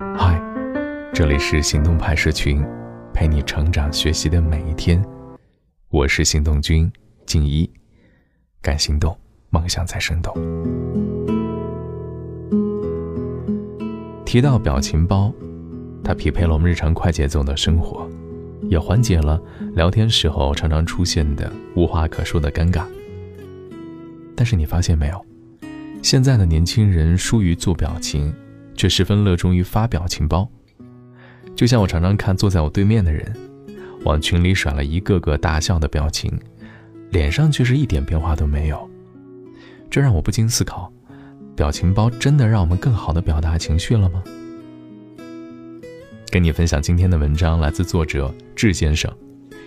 嗨，这里是行动派社群，陪你成长学习的每一天。我是行动君静怡，敢行动，梦想才生动。提到表情包，它匹配了我们日常快节奏的生活，也缓解了聊天时候常常出现的无话可说的尴尬。但是你发现没有，现在的年轻人疏于做表情。却十分热衷于发表情包，就像我常常看坐在我对面的人，往群里甩了一个个大笑的表情，脸上却是一点变化都没有。这让我不禁思考：表情包真的让我们更好的表达情绪了吗？跟你分享今天的文章，来自作者智先生。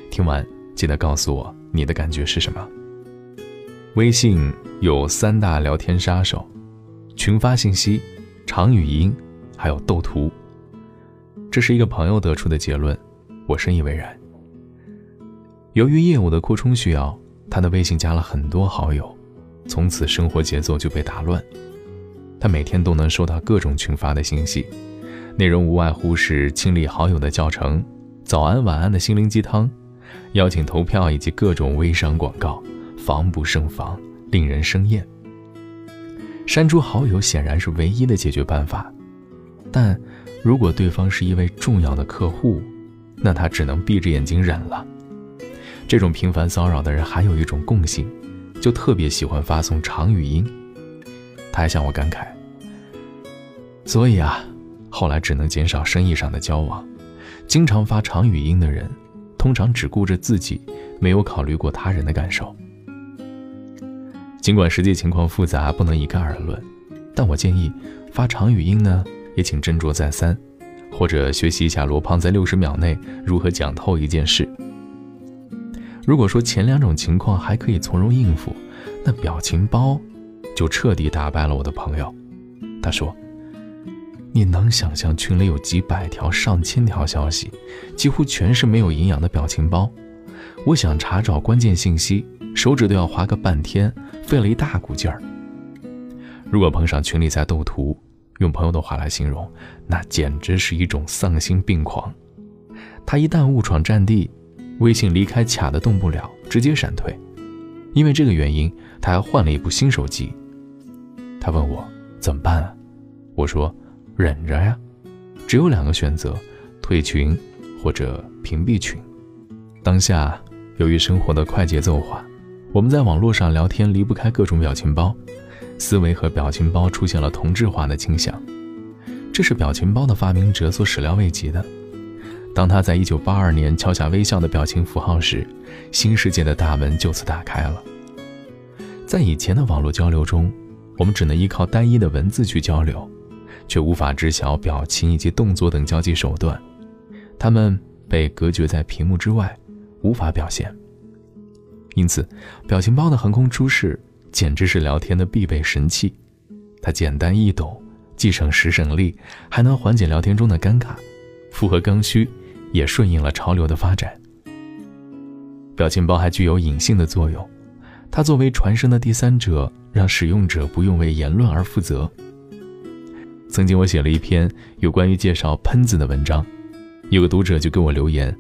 听完记得告诉我你的感觉是什么。微信有三大聊天杀手：群发信息。长语音，还有斗图。这是一个朋友得出的结论，我深以为然。由于业务的扩充需要，他的微信加了很多好友，从此生活节奏就被打乱。他每天都能收到各种群发的信息，内容无外乎是清理好友的教程、早安晚安的心灵鸡汤、邀请投票以及各种微商广告，防不胜防，令人生厌。删除好友显然是唯一的解决办法，但如果对方是一位重要的客户，那他只能闭着眼睛忍了。这种频繁骚扰的人还有一种共性，就特别喜欢发送长语音。他还向我感慨，所以啊，后来只能减少生意上的交往。经常发长语音的人，通常只顾着自己，没有考虑过他人的感受。尽管实际情况复杂，不能一概而论，但我建议发长语音呢，也请斟酌再三，或者学习一下罗胖在六十秒内如何讲透一件事。如果说前两种情况还可以从容应付，那表情包就彻底打败了我的朋友。他说：“你能想象群里有几百条、上千条消息，几乎全是没有营养的表情包？我想查找关键信息。”手指都要划个半天，费了一大股劲儿。如果碰上群里在斗图，用朋友的话来形容，那简直是一种丧心病狂。他一旦误闯战地，微信离开卡的动不了，直接闪退。因为这个原因，他还换了一部新手机。他问我怎么办啊？我说忍着呀，只有两个选择：退群或者屏蔽群。当下由于生活的快节奏化。我们在网络上聊天离不开各种表情包，思维和表情包出现了同质化的倾向，这是表情包的发明者所始料未及的。当他在一九八二年敲下微笑的表情符号时，新世界的大门就此打开了。在以前的网络交流中，我们只能依靠单一的文字去交流，却无法知晓表情以及动作等交际手段，他们被隔绝在屏幕之外，无法表现。因此，表情包的横空出世简直是聊天的必备神器。它简单易懂，既省时省力，还能缓解聊天中的尴尬，符合刚需，也顺应了潮流的发展。表情包还具有隐性的作用，它作为传声的第三者，让使用者不用为言论而负责。曾经我写了一篇有关于介绍喷子的文章，有个读者就给我留言：“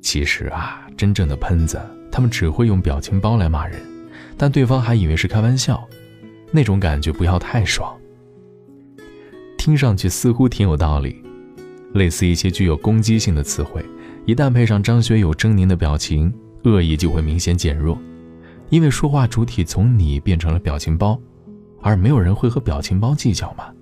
其实啊，真正的喷子。”他们只会用表情包来骂人，但对方还以为是开玩笑，那种感觉不要太爽。听上去似乎挺有道理，类似一些具有攻击性的词汇，一旦配上张学友狰狞的表情，恶意就会明显减弱，因为说话主体从你变成了表情包，而没有人会和表情包计较嘛。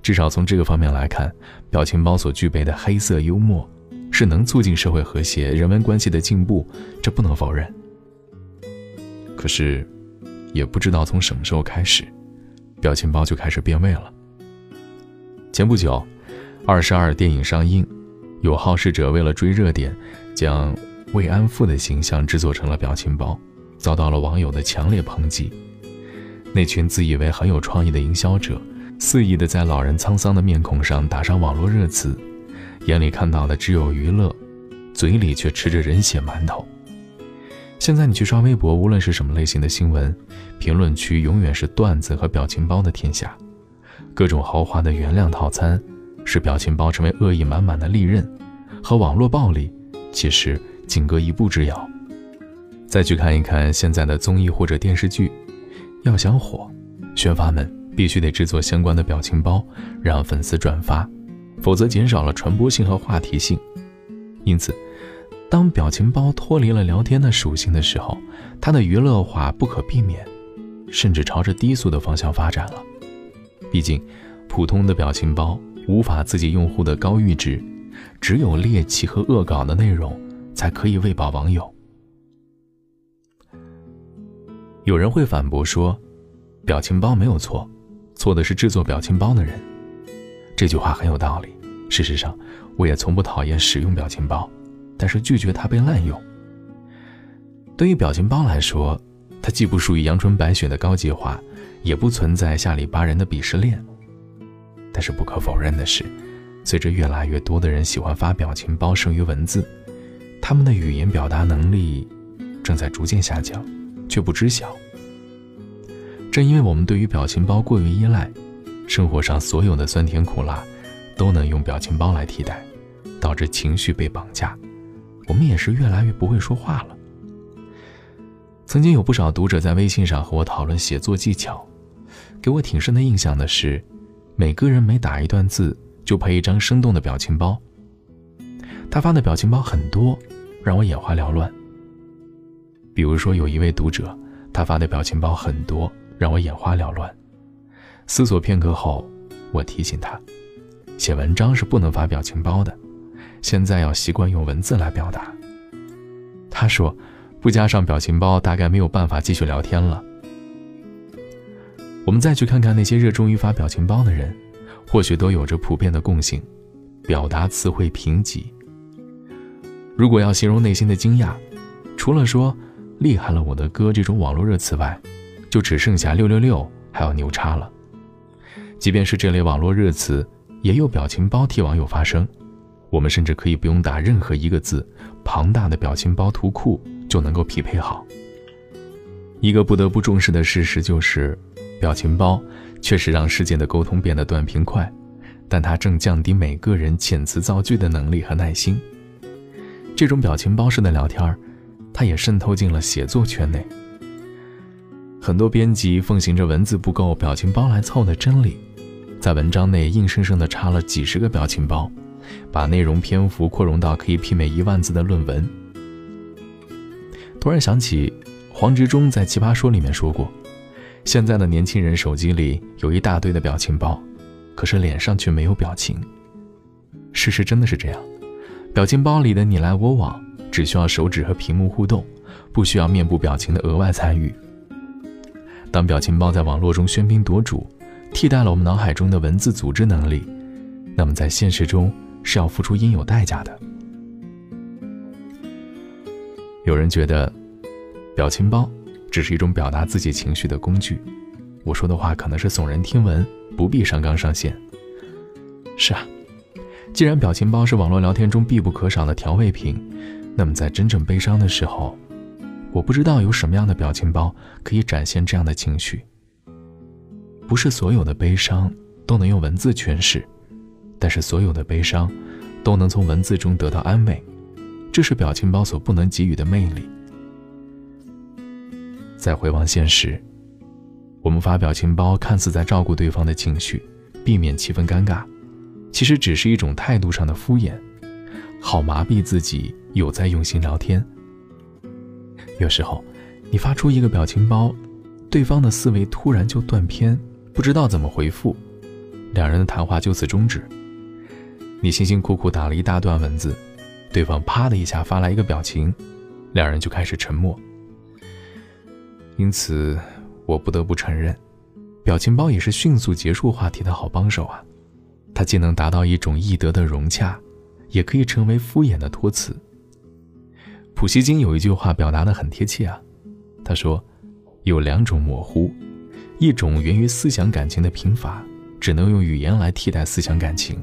至少从这个方面来看，表情包所具备的黑色幽默。是能促进社会和谐、人文关系的进步，这不能否认。可是，也不知道从什么时候开始，表情包就开始变味了。前不久，《二十二》电影上映，有好事者为了追热点，将慰安妇的形象制作成了表情包，遭到了网友的强烈抨击。那群自以为很有创意的营销者，肆意的在老人沧桑的面孔上打上网络热词。眼里看到的只有娱乐，嘴里却吃着人血馒头。现在你去刷微博，无论是什么类型的新闻，评论区永远是段子和表情包的天下。各种豪华的原谅套餐，使表情包成为恶意满满的利刃，和网络暴力其实仅隔一步之遥。再去看一看现在的综艺或者电视剧，要想火，宣发们必须得制作相关的表情包，让粉丝转发，否则减少了传播性和话题性。因此，当表情包脱离了聊天的属性的时候，它的娱乐化不可避免，甚至朝着低俗的方向发展了。毕竟，普通的表情包无法刺激用户的高阈值，只有猎奇和恶搞的内容才可以喂饱网友。有人会反驳说，表情包没有错，错的是制作表情包的人。这句话很有道理。事实上，我也从不讨厌使用表情包，但是拒绝它被滥用。对于表情包来说，它既不属于阳春白雪的高级化，也不存在下里巴人的鄙视链。但是不可否认的是，随着越来越多的人喜欢发表情包胜于文字，他们的语言表达能力正在逐渐下降。却不知晓。正因为我们对于表情包过于依赖，生活上所有的酸甜苦辣都能用表情包来替代，导致情绪被绑架，我们也是越来越不会说话了。曾经有不少读者在微信上和我讨论写作技巧，给我挺深的印象的是，每个人每打一段字就配一张生动的表情包。他发的表情包很多，让我眼花缭乱。比如说，有一位读者，他发的表情包很多，让我眼花缭乱。思索片刻后，我提醒他，写文章是不能发表情包的，现在要习惯用文字来表达。他说，不加上表情包，大概没有办法继续聊天了。我们再去看看那些热衷于发表情包的人，或许都有着普遍的共性：表达词汇贫瘠。如果要形容内心的惊讶，除了说。厉害了，我的哥！这种网络热词外，就只剩下六六六还有牛叉了。即便是这类网络热词，也有表情包替网友发声。我们甚至可以不用打任何一个字，庞大的表情包图库就能够匹配好。一个不得不重视的事实就是，表情包确实让世界的沟通变得短平快，但它正降低每个人遣词造句的能力和耐心。这种表情包式的聊天。它也渗透进了写作圈内。很多编辑奉行着文字不够，表情包来凑的真理，在文章内硬生生地插了几十个表情包，把内容篇幅扩容到可以媲美一万字的论文。突然想起黄执中在《奇葩说》里面说过，现在的年轻人手机里有一大堆的表情包，可是脸上却没有表情。事实真的是这样，表情包里的你来我往。只需要手指和屏幕互动，不需要面部表情的额外参与。当表情包在网络中喧宾夺主，替代了我们脑海中的文字组织能力，那么在现实中是要付出应有代价的。有人觉得，表情包只是一种表达自己情绪的工具。我说的话可能是耸人听闻，不必上纲上线。是啊，既然表情包是网络聊天中必不可少的调味品。那么，在真正悲伤的时候，我不知道有什么样的表情包可以展现这样的情绪。不是所有的悲伤都能用文字诠释，但是所有的悲伤都能从文字中得到安慰，这是表情包所不能给予的魅力。再回望现实，我们发表情包看似在照顾对方的情绪，避免气氛尴尬，其实只是一种态度上的敷衍。好麻痹自己，有在用心聊天。有时候，你发出一个表情包，对方的思维突然就断片，不知道怎么回复，两人的谈话就此终止。你辛辛苦苦打了一大段文字，对方啪的一下发来一个表情，两人就开始沉默。因此，我不得不承认，表情包也是迅速结束话题的好帮手啊！它既能达到一种易得的融洽。也可以成为敷衍的托词。普希金有一句话表达的很贴切啊，他说：“有两种模糊，一种源于思想感情的贫乏，只能用语言来替代思想感情；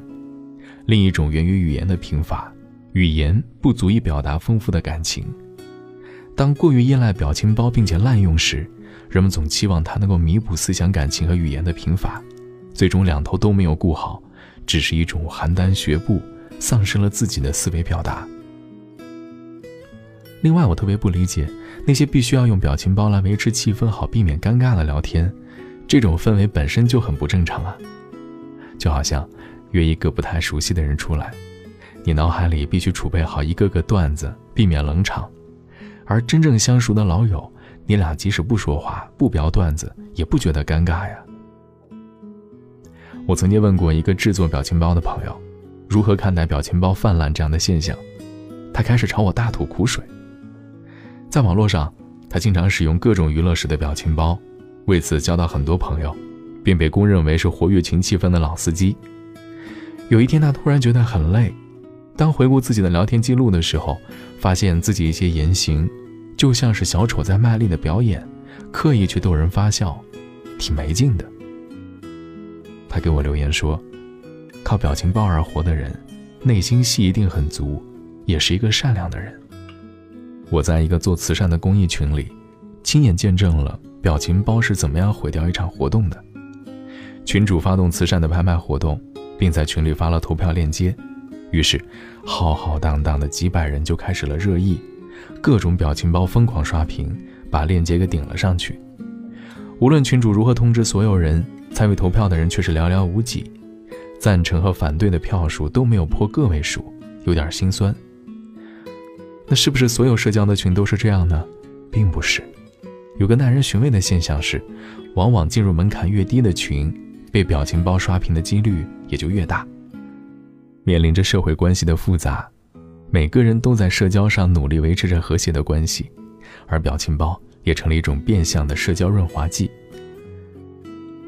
另一种源于语言的贫乏，语言不足以表达丰富的感情。当过于依赖表情包并且滥用时，人们总期望它能够弥补思想感情和语言的贫乏，最终两头都没有顾好。”只是一种邯郸学步，丧失了自己的思维表达。另外，我特别不理解那些必须要用表情包来维持气氛、好避免尴尬的聊天，这种氛围本身就很不正常啊！就好像约一个不太熟悉的人出来，你脑海里必须储备好一个个段子，避免冷场；而真正相熟的老友，你俩即使不说话、不聊段子，也不觉得尴尬呀。我曾经问过一个制作表情包的朋友，如何看待表情包泛滥这样的现象，他开始朝我大吐苦水。在网络上，他经常使用各种娱乐式的表情包，为此交到很多朋友，并被公认为是活跃群气氛的老司机。有一天，他突然觉得很累，当回顾自己的聊天记录的时候，发现自己一些言行，就像是小丑在卖力的表演，刻意去逗人发笑，挺没劲的。他给我留言说：“靠表情包而活的人，内心戏一定很足，也是一个善良的人。”我在一个做慈善的公益群里，亲眼见证了表情包是怎么样毁掉一场活动的。群主发动慈善的拍卖活动，并在群里发了投票链接，于是浩浩荡荡的几百人就开始了热议，各种表情包疯狂刷屏，把链接给顶了上去。无论群主如何通知所有人。参与投票的人却是寥寥无几，赞成和反对的票数都没有破个位数，有点心酸。那是不是所有社交的群都是这样呢？并不是，有个耐人寻味的现象是，往往进入门槛越低的群，被表情包刷屏的几率也就越大。面临着社会关系的复杂，每个人都在社交上努力维持着和谐的关系，而表情包也成了一种变相的社交润滑剂。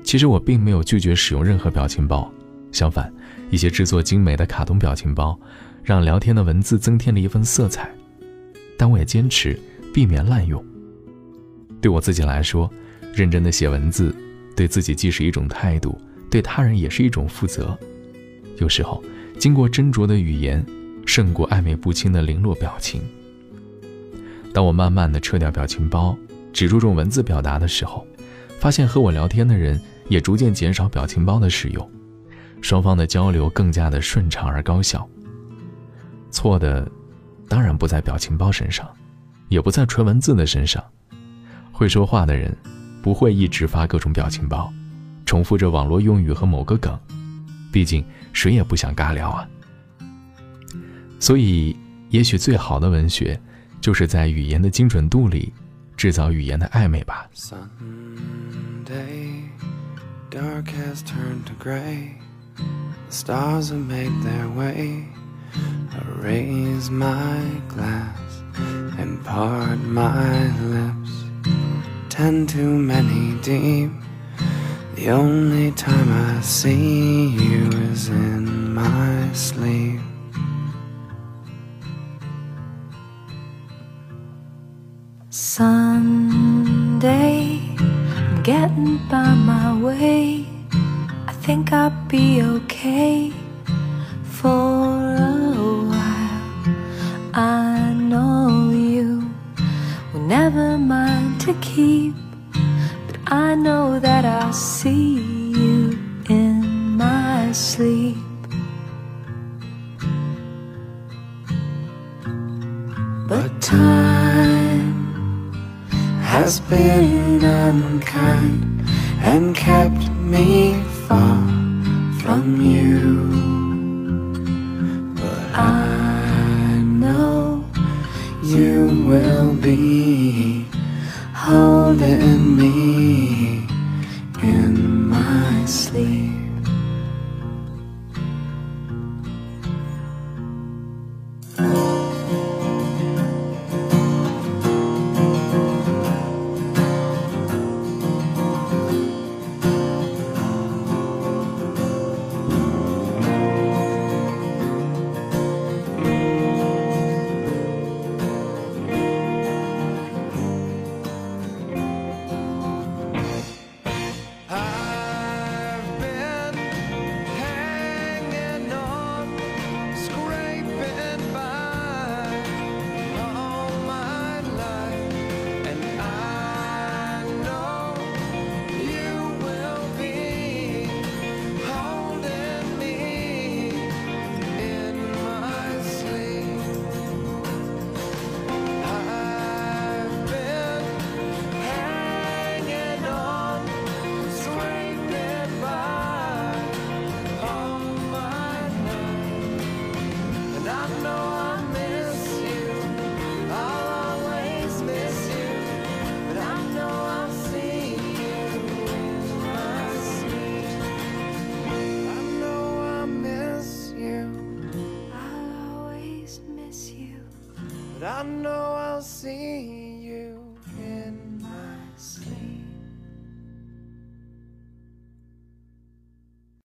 其实我并没有拒绝使用任何表情包，相反，一些制作精美的卡通表情包，让聊天的文字增添了一份色彩。但我也坚持避免滥用。对我自己来说，认真的写文字，对自己既是一种态度，对他人也是一种负责。有时候，经过斟酌的语言，胜过暧昧不清的零落表情。当我慢慢的撤掉表情包，只注重文字表达的时候，发现和我聊天的人。也逐渐减少表情包的使用，双方的交流更加的顺畅而高效。错的，当然不在表情包身上，也不在纯文字的身上。会说话的人，不会一直发各种表情包，重复着网络用语和某个梗。毕竟谁也不想尬聊啊。所以，也许最好的文学，就是在语言的精准度里，制造语言的暧昧吧。dark has turned to gray. Stars have made their way. I raise my glass and part my lips. Ten too many deep. The only time I see you is in my sleep. Sunday I'm getting by my way. I think I'll be okay for to keep, but I know that I'll see you in my sleep. But time has been unkind and kept me far from you. But I know you will be Holding me. Know I'll see